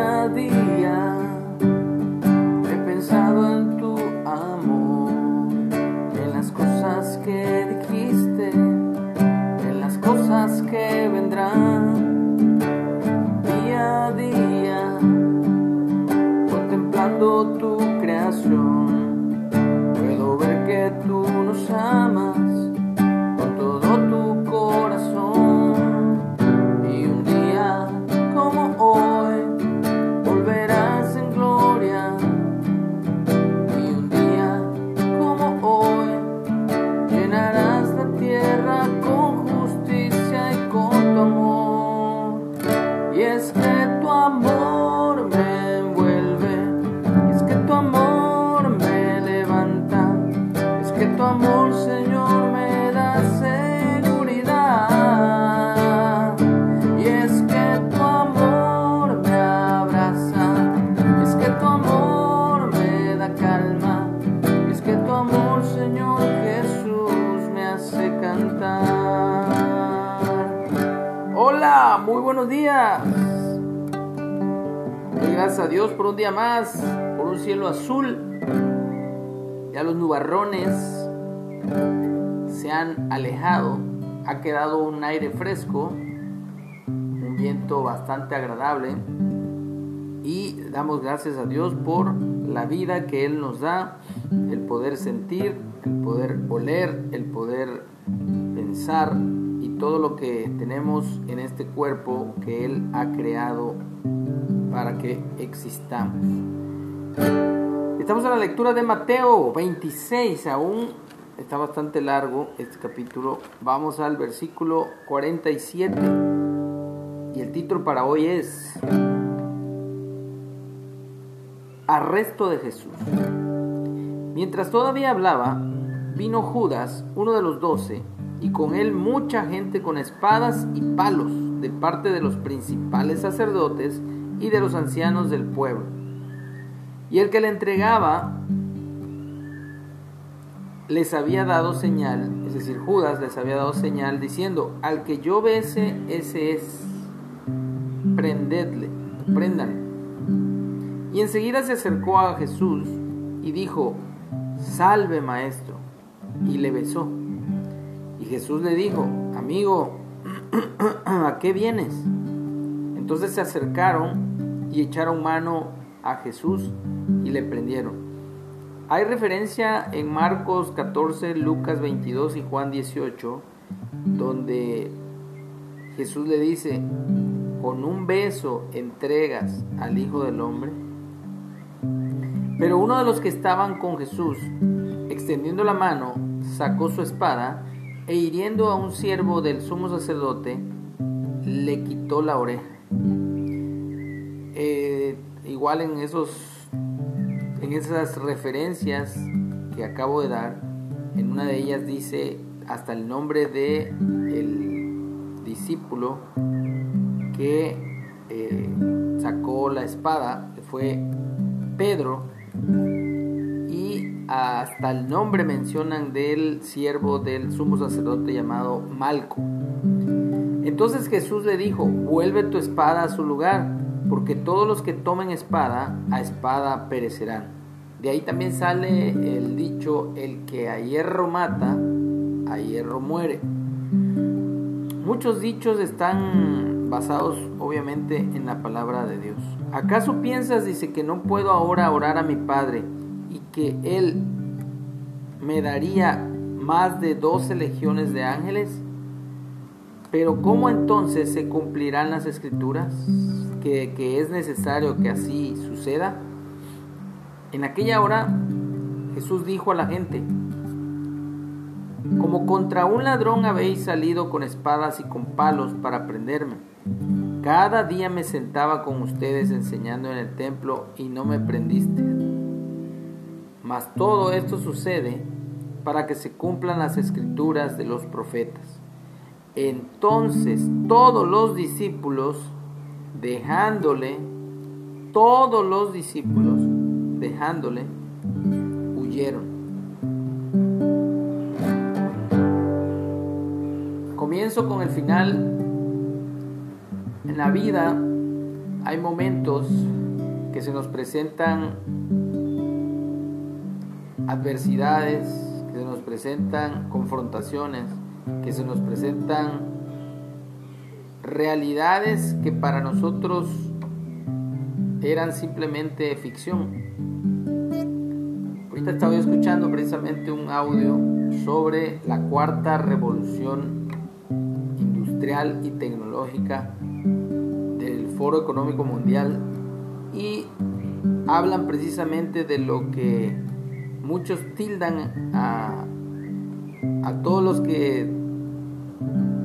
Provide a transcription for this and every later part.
Día a día he pensado en tu amor, en las cosas que dijiste, en las cosas que vendrán. Día a día contemplando tu creación, puedo ver que tú Y es que tu amor me envuelve, es que tu amor me levanta, es que tu amor, Señor, me da seguridad. Y es que tu amor me abraza, es que tu amor me da calma, es que tu amor, Señor Jesús, me hace cantar. Hola, muy buenos días. Gracias a Dios por un día más, por un cielo azul. Ya los nubarrones se han alejado, ha quedado un aire fresco, un viento bastante agradable y damos gracias a Dios por la vida que Él nos da, el poder sentir, el poder oler, el poder pensar todo lo que tenemos en este cuerpo que Él ha creado para que existamos. Estamos en la lectura de Mateo 26, aún está bastante largo este capítulo. Vamos al versículo 47 y el título para hoy es Arresto de Jesús. Mientras todavía hablaba, vino Judas, uno de los doce, y con él mucha gente con espadas y palos de parte de los principales sacerdotes y de los ancianos del pueblo. Y el que le entregaba les había dado señal, es decir, Judas les había dado señal diciendo, al que yo bese, ese es, prendedle, prendan. Y enseguida se acercó a Jesús y dijo, salve maestro, y le besó. Y Jesús le dijo, amigo, ¿a qué vienes? Entonces se acercaron y echaron mano a Jesús y le prendieron. Hay referencia en Marcos 14, Lucas 22 y Juan 18, donde Jesús le dice, con un beso entregas al Hijo del Hombre. Pero uno de los que estaban con Jesús, extendiendo la mano, sacó su espada e hiriendo a un siervo del sumo sacerdote, le quitó la oreja. Eh, igual en esos en esas referencias que acabo de dar, en una de ellas dice hasta el nombre de el discípulo que eh, sacó la espada, fue Pedro, hasta el nombre mencionan del siervo del sumo sacerdote llamado Malco. Entonces Jesús le dijo, vuelve tu espada a su lugar, porque todos los que tomen espada, a espada perecerán. De ahí también sale el dicho, el que a hierro mata, a hierro muere. Muchos dichos están basados obviamente en la palabra de Dios. ¿Acaso piensas, dice, que no puedo ahora orar a mi Padre que Él me daría más de doce legiones de ángeles? Pero ¿cómo entonces se cumplirán las escrituras? Que, que, es necesario que así suceda. En aquella hora Jesús dijo a la gente, como contra un ladrón habéis salido con espadas y con palos para prenderme. Cada día me sentaba con ustedes enseñando en el templo y no me prendiste. Mas todo esto sucede para que se cumplan las escrituras de los profetas. Entonces todos los discípulos, dejándole, todos los discípulos, dejándole, huyeron. Comienzo con el final. En la vida hay momentos que se nos presentan adversidades, que se nos presentan confrontaciones, que se nos presentan realidades que para nosotros eran simplemente ficción. Ahorita estaba escuchando precisamente un audio sobre la cuarta revolución industrial y tecnológica del Foro Económico Mundial y hablan precisamente de lo que muchos tildan a, a todos los que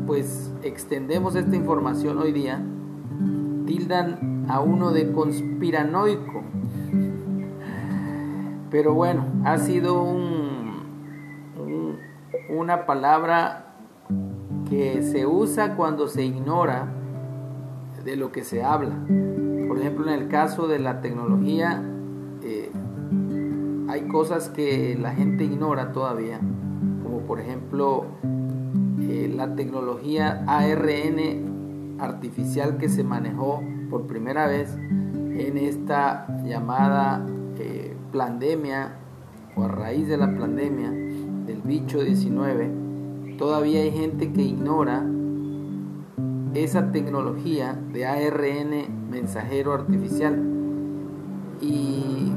pues extendemos esta información hoy día, tildan a uno de conspiranoico. Pero bueno, ha sido un, una palabra que se usa cuando se ignora de lo que se habla. Por ejemplo, en el caso de la tecnología, eh, hay cosas que la gente ignora todavía, como por ejemplo eh, la tecnología ARN artificial que se manejó por primera vez en esta llamada eh, pandemia o a raíz de la pandemia del bicho 19, todavía hay gente que ignora esa tecnología de ARN mensajero artificial. Y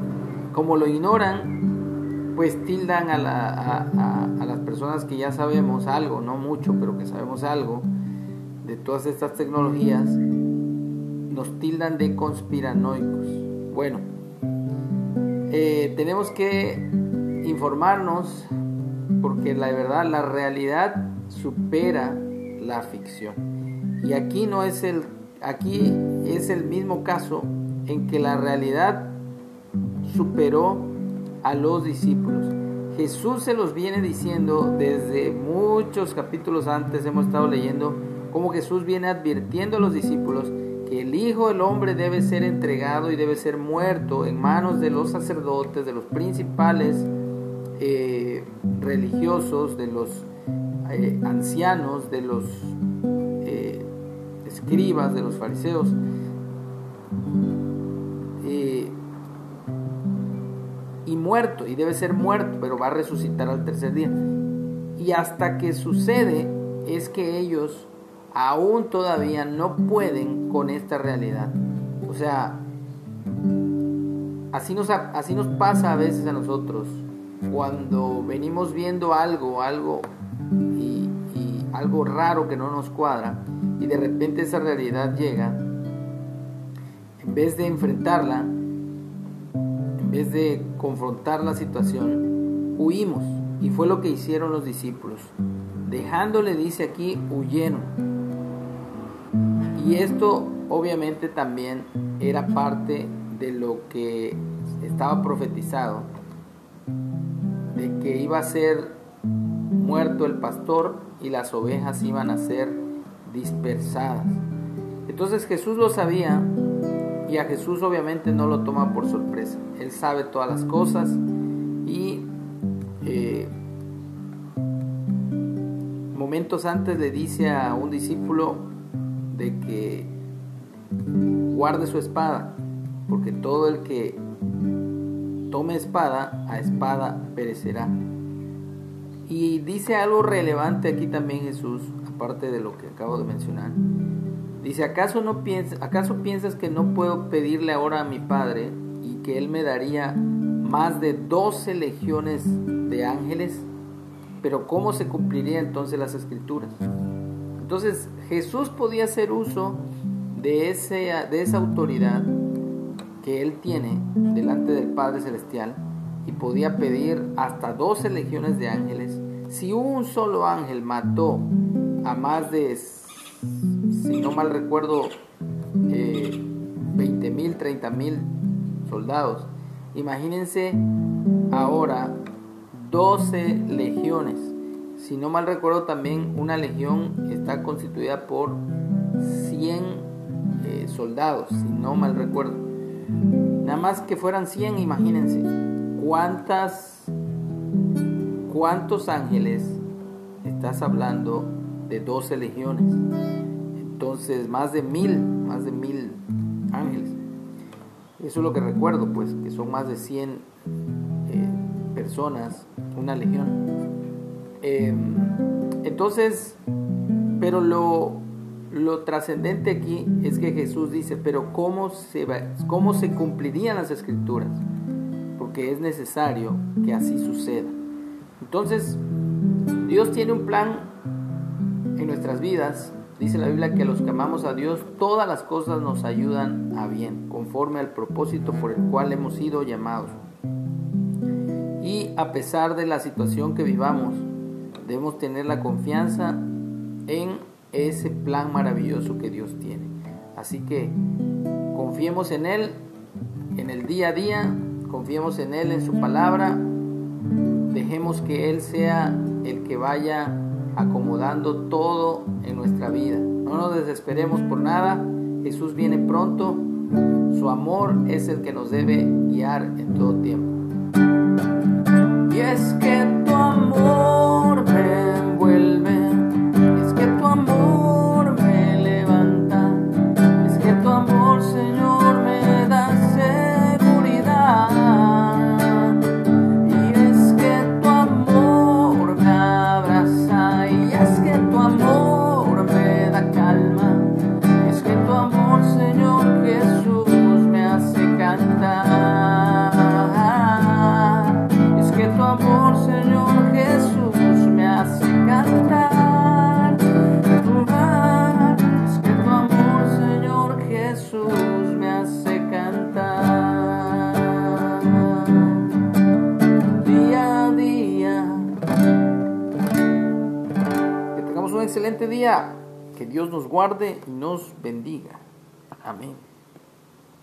como lo ignoran, pues tildan a, las personas que ya sabemos algo, no mucho, pero que sabemos algo de todas estas tecnologías, nos tildan de conspiranoicos. Bueno, eh, tenemos que informarnos porque la verdad, la realidad supera la ficción. Y aquí no es el aquí es el mismo caso en que la realidad superó a los discípulos. Jesús se los viene diciendo desde muchos capítulos antes, hemos estado leyendo cómo Jesús viene advirtiendo a los discípulos que el Hijo del Hombre debe ser entregado y debe ser muerto en manos de los sacerdotes, de los principales eh, religiosos, de los eh, ancianos, de los escribas, de los fariseos. Muerto, y debe ser muerto, pero va a resucitar al tercer día. Y hasta que sucede es que ellos aún todavía no pueden con esta realidad. O sea, así nos, así nos pasa a veces a nosotros cuando venimos viendo algo, algo y algo raro que no nos cuadra y de repente esa realidad llega, en vez de enfrentarla, vez de confrontar la situación, huimos. Y fue lo que hicieron los discípulos. Dejándole, dice aquí, huyeron. Y esto obviamente también era parte de lo que estaba profetizado, de que iba a ser muerto el pastor y las ovejas iban a ser dispersadas. Entonces Jesús lo sabía y a Jesús obviamente no lo toma por sorpresa. Él sabe todas las cosas y eh, momentos antes le dice a un discípulo de que guarde su espada, porque todo el que tome espada, a espada perecerá. Y dice algo relevante aquí también Jesús, aparte de lo que acabo de mencionar. Dice, ¿acaso, no piensas, ¿acaso piensas que no puedo pedirle ahora a mi Padre y que Él me daría más de 12 legiones de ángeles? Pero ¿cómo se cumpliría entonces las escrituras? Entonces Jesús podía hacer uso de, ese, de esa autoridad que Él tiene delante del Padre Celestial y podía pedir hasta 12 legiones de ángeles, si un solo ángel mató a más de, si no mal recuerdo, eh, 20 mil, 30 mil soldados, imagínense ahora 12 legiones. Si no mal recuerdo también una legión está constituida por 100 eh, soldados, si no mal recuerdo. Nada más que fueran 100, imagínense ¿Cuántas, cuántos ángeles estás hablando de 12 legiones? Entonces, más de mil, más de mil ángeles. Eso es lo que recuerdo, pues, que son más de 100 eh, personas, una legión. Em, entonces, pero lo, lo trascendente aquí es que Jesús dice, pero ¿cómo se, ¿cómo se cumplirían las escrituras? Porque es necesario que así suceda. Entonces, Dios tiene un plan en nuestras vidas. Dice la Biblia que a los que amamos a Dios, todas las cosas nos ayudan a bien, conforme al propósito por el cual hemos sido llamados. Y a pesar de la situación que vivamos, debemos tener la confianza en ese plan maravilloso que Dios tiene. Así que confiemos en Él en el día a día, confiemos en Él en su palabra, dejemos que Él sea el que vaya acomodando todo en nuestra vida. No nos desesperemos por nada, Jesús viene pronto, su amor es el que nos debe guiar en todo tiempo. Y es que tu amor Que Dios nos guarde y nos bendiga. Amén.